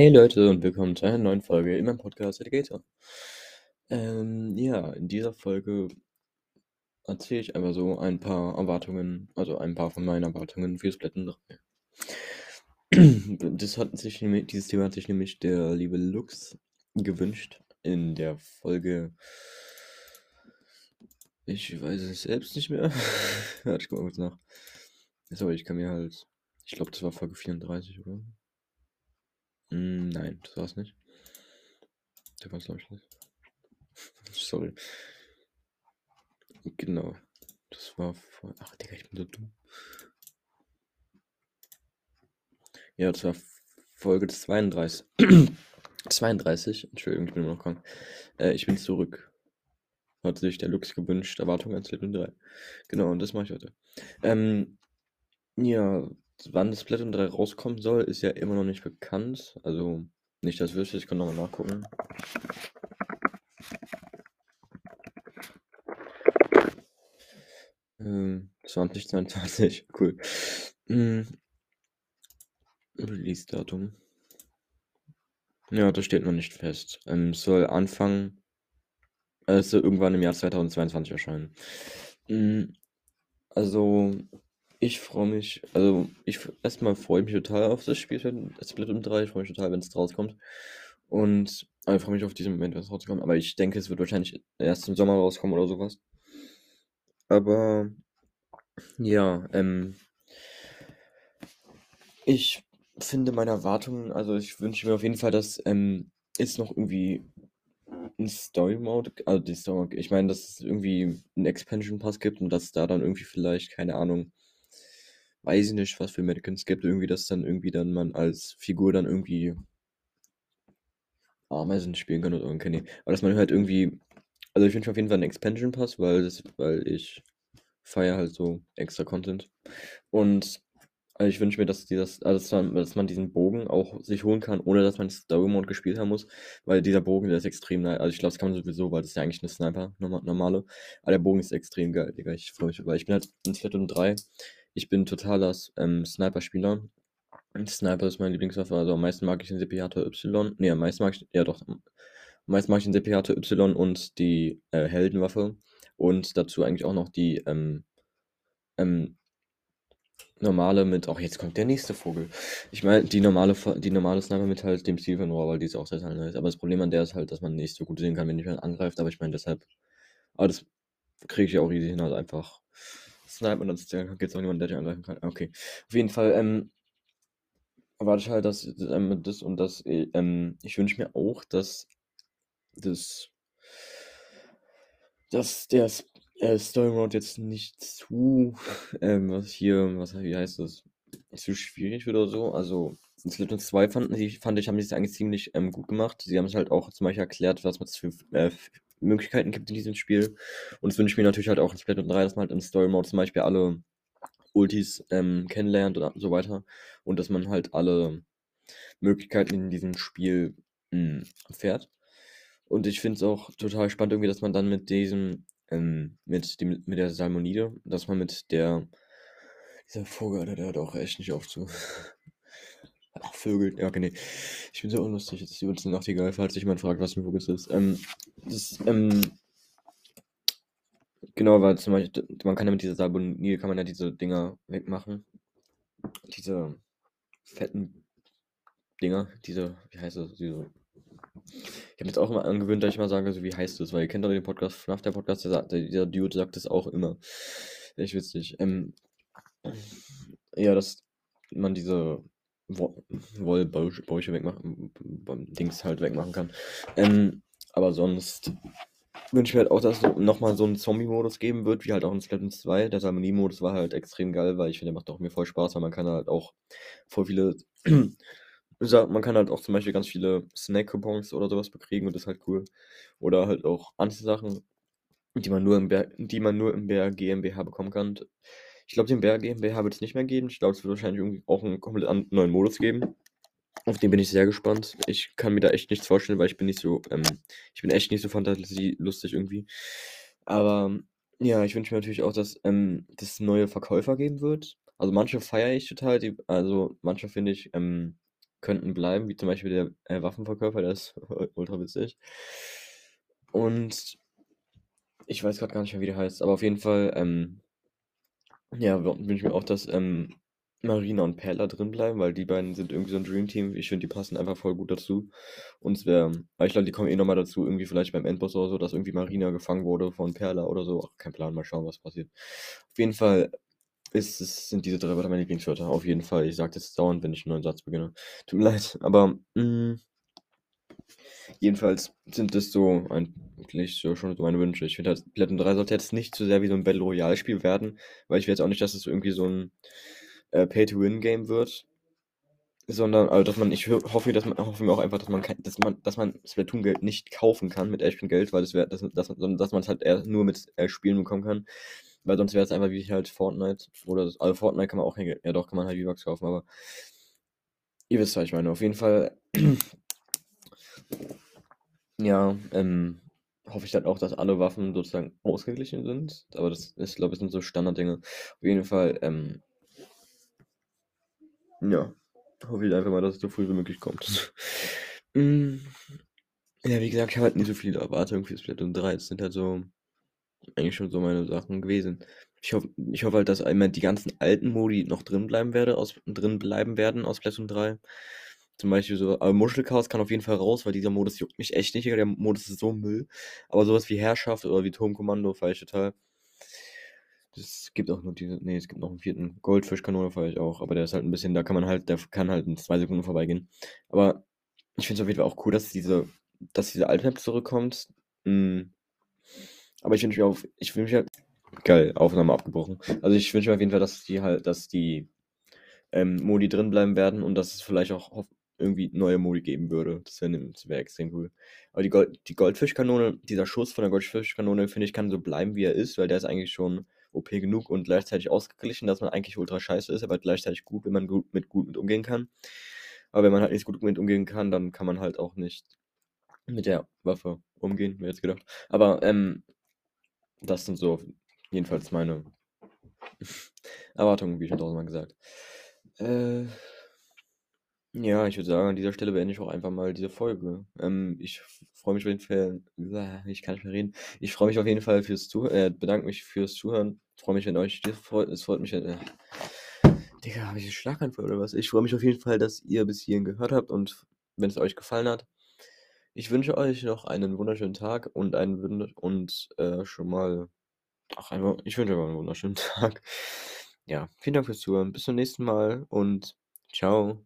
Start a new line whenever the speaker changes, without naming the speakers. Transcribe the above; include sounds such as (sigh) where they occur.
Hey Leute und willkommen zu einer neuen Folge in meinem Podcast Alligator. Ähm, ja, in dieser Folge erzähle ich einfach so ein paar Erwartungen, also ein paar von meinen Erwartungen für Splatoon 3. Das hat sich nämlich, dieses Thema hat sich nämlich der liebe Lux gewünscht in der Folge. Ich weiß es selbst nicht mehr. (laughs) Warte, ich guck mal kurz nach. Sorry, ich kann mir halt. Ich glaube, das war Folge 34, oder? Hm, nein, das war's nicht. Der war's, glaube ich, nicht. (laughs) Sorry. Genau. Das war vor. Ach, Digga, ich bin so dumm. Ja, das war Folge 32. 32. (clears throat) Entschuldigung, ich bin immer noch krank. Äh, ich bin zurück. Hat sich der Lux gewünscht. Erwartung an Splatoon 3. Genau, und das mache ich heute. Ähm, ja, wann das Splatoon 3 rauskommen soll, ist ja immer noch nicht bekannt. Also, nicht das wüsste, ich kann nochmal nachgucken. Ähm, 2022, (laughs) cool. Hm. Release-Datum. Ja, das steht noch nicht fest. Ähm, soll Anfang, also irgendwann im Jahr 2022 erscheinen. Hm, also, ich freue mich, also ich erstmal freue ich mich total auf das Spiel, Splatoon 3. Ich freue mich total, wenn es rauskommt. Und aber ich freue mich auf diesen Moment, wenn es rauskommt. Aber ich denke, es wird wahrscheinlich erst im Sommer rauskommen oder sowas. Aber ja, ähm, ich finde meine Erwartungen, also ich wünsche mir auf jeden Fall, dass ähm, es noch irgendwie ein Story Mode, also die Story, ich meine, dass es irgendwie einen Expansion Pass gibt und dass da dann irgendwie vielleicht, keine Ahnung, weiß ich nicht, was für Medicants gibt, irgendwie, dass dann irgendwie dann man als Figur dann irgendwie Ameisen spielen kann oder irgendwie. Aber dass man halt irgendwie, also ich wünsche auf jeden Fall einen Expansion Pass, weil das, weil ich feiere halt so extra Content. Und also ich wünsche mir, dass, dieses, also dass, man, dass man diesen Bogen auch sich holen kann, ohne dass man Story Mode gespielt haben muss, weil dieser Bogen, der ist extrem nice. Also ich glaube, das kann man sowieso, weil das ist ja eigentlich eine Sniper, normale. Aber der Bogen ist extrem geil, Digga. Ich freue mich, weil ich bin halt in Splatoon 3 ich bin totaler ähm, Sniper-Spieler. Sniper ist meine Lieblingswaffe, also am meisten mag ich den Sepiator Y. Ne, am meisten mag ich, ja doch, am meisten mag ich den Sepiator Y und die äh, Heldenwaffe. Und dazu eigentlich auch noch die ähm, ähm, normale mit, auch jetzt kommt der nächste Vogel. Ich meine, die normale, die normale Sniper mit halt dem Zielfernrohr, weil die ist auch sehr, sehr nice. Aber das Problem an der ist halt, dass man nicht so gut sehen kann, wenn jemand angreift. Aber ich meine, deshalb, aber das kriege ich auch easy hin, halt einfach snipen und dann gibt es auch niemanden, der dich angreifen kann. Okay. Auf jeden Fall, ähm, erwarte ich halt, dass ähm, das und das, äh, ähm, ich wünsche mir auch, dass das, dass der äh, Story Mode jetzt nicht zu, ähm, was hier, was wie heißt das, zu schwierig oder so. Also, Splatoon 2 fanden die, fand ich, haben die es eigentlich ziemlich ähm, gut gemacht. Sie haben es halt auch zum Beispiel erklärt, was man für äh, Möglichkeiten gibt in diesem Spiel. Und es wünsche ich mir natürlich halt auch in Splatoon 3, dass man halt im Story Mode zum Beispiel alle Ultis ähm, kennenlernt und so weiter. Und dass man halt alle Möglichkeiten in diesem Spiel mh, hm, fährt. Und ich finde es auch total spannend irgendwie, dass man dann mit diesem, ähm, mit dem, mit der Salmonide, dass man mit der, dieser Vogel, der, hat auch echt nicht oft so. Ach, Vögel. Ja, okay, nee. Ich bin so unlustig. Jetzt ist übrigens eine Nachtigall, falls sich jemand fragt, was ein Vogel ist. Ähm, das, ähm, genau, weil zum Beispiel, man kann ja mit dieser Salmonil, kann man ja diese Dinger wegmachen. Diese fetten Dinger, diese, wie heißt das, diese ich habe jetzt auch immer angewöhnt, dass ich mal sage, so wie heißt das, weil ihr kennt doch den Podcast, FNAF, der Podcast, der, der, dieser Dude sagt das auch immer. Echt witzig. Ähm, ja, dass man diese Wollbäuche wegmachen, Dings halt wegmachen kann. Ähm, aber sonst wünsche ich mir halt auch, dass es nochmal so einen Zombie-Modus geben wird, wie halt auch in Splatoon 2. Der Salmonie-Modus war halt extrem geil, weil ich finde, der macht auch mir voll Spaß, weil man kann halt auch voll viele. (clears throat) man kann halt auch zum Beispiel ganz viele Snack-Coupons oder sowas bekriegen und das ist halt cool. Oder halt auch andere Sachen, die man nur im, BR, die man nur im BR GmbH bekommen kann. Ich glaube, den BR GmbH wird es nicht mehr geben. Ich glaube, es wird wahrscheinlich irgendwie auch einen komplett neuen Modus geben. Auf den bin ich sehr gespannt. Ich kann mir da echt nichts vorstellen, weil ich bin nicht so, ähm, ich bin echt nicht so fantasielustig irgendwie. Aber ja, ich wünsche mir natürlich auch, dass ähm, es neue Verkäufer geben wird. Also manche feiere ich total, die, also manche finde ich, ähm, könnten bleiben, wie zum Beispiel der äh, Waffenverkäufer, der ist (laughs) ultra witzig. Und ich weiß gerade gar nicht mehr, wie der heißt, aber auf jeden Fall, ähm, ja, wünsche ich mir auch, dass ähm, Marina und Perla drin bleiben, weil die beiden sind irgendwie so ein Dream Team. Ich finde, die passen einfach voll gut dazu. Und es wäre, ich glaube, die kommen eh nochmal dazu, irgendwie vielleicht beim Endboss oder so, dass irgendwie Marina gefangen wurde von Perla oder so. Ach, kein Plan, mal schauen, was passiert. Auf jeden Fall ist, es sind diese drei Wörter meine Lieblingswörter. Auf jeden Fall. Ich sage das dauernd, wenn ich einen neuen Satz beginne. Tut mir leid, aber mh, mm, jedenfalls sind das so eigentlich so schon so meine Wünsche. Ich finde halt, Platinum 3 sollte jetzt nicht zu sehr wie so ein Battle Royale Spiel werden, weil ich will jetzt auch nicht, dass es irgendwie so ein äh, Pay-to-Win-Game wird. Sondern, also dass man, ich hoffe, dass man, hoffe mir auch einfach, dass man, dass man, dass man Splatoon-Geld nicht kaufen kann mit echtem Geld, weil das wäre, dass, dass, dass man es halt eher nur mit äh, Spielen bekommen kann. Weil sonst wäre es einfach wie halt Fortnite. Oder, also Fortnite kann man auch, ja doch, kann man halt V-Bucks kaufen, aber ihr wisst, was ich meine. Auf jeden Fall, ja, ähm, hoffe ich dann auch, dass alle Waffen sozusagen ausgeglichen sind. Aber das ist, glaube ich, sind so Standarddinge. Auf jeden Fall, ähm, ja, hoffe ich einfach mal, dass es so früh wie möglich kommt. (laughs) mm, ja, wie gesagt, ich habe halt nicht so viele Erwartungen für Splatoon 3. Es sind halt so eigentlich schon so meine Sachen gewesen. Ich hoffe, ich hoffe halt, dass einmal die ganzen alten Modi noch drin bleiben werde, aus, drin bleiben werden aus Splatoon 3. Zum Beispiel so, aber Muschelchaos kann auf jeden Fall raus, weil dieser Modus juckt mich echt nicht. Der Modus ist so Müll. Aber sowas wie Herrschaft oder wie Turmkommando feiere ich total. Es gibt auch nur diese, nee, es gibt noch einen vierten. Goldfischkanone feiere ich auch, aber der ist halt ein bisschen, da kann man halt, der kann halt in zwei Sekunden vorbeigehen. Aber ich finde es auf jeden Fall auch cool, dass diese, dass diese alte Map zurückkommt. Mhm. Aber ich wünsche mir auf, ich wünsche mir, geil, Aufnahme abgebrochen. Also ich wünsche mir auf jeden Fall, dass die halt, dass die ähm, Modi drin bleiben werden und dass es vielleicht auch irgendwie neue Modi geben würde. Das wäre wär extrem cool. Aber die, Gold, die Goldfischkanone, dieser Schuss von der Goldfischkanone, finde ich, kann so bleiben, wie er ist, weil der ist eigentlich schon OP genug und gleichzeitig ausgeglichen, dass man eigentlich ultra scheiße ist, aber gleichzeitig gut, wenn man gut mit gut mit umgehen kann. Aber wenn man halt nicht gut mit umgehen kann, dann kann man halt auch nicht mit der Waffe umgehen, mir jetzt gedacht. Aber ähm, das sind so jedenfalls meine (laughs) Erwartungen, wie schon tausendmal gesagt. Äh, ja, ich würde sagen, an dieser Stelle beende ich auch einfach mal diese Folge. Ähm, ich freue mich auf jeden Fall, ich kann nicht mehr reden. Ich freue mich auf jeden Fall fürs Zuhören, äh, bedanke mich fürs Zuhören. Freue mich, wenn euch das freut. Es freut mich, äh, Digga, habe ich einen Schlaganfall oder was? Ich freue mich auf jeden Fall, dass ihr bis hierhin gehört habt und wenn es euch gefallen hat. Ich wünsche euch noch einen wunderschönen Tag und einen und äh, schon mal. Ach, einfach, ich wünsche euch einen wunderschönen (laughs) Tag. Ja, vielen Dank fürs Zuhören. Bis zum nächsten Mal und ciao.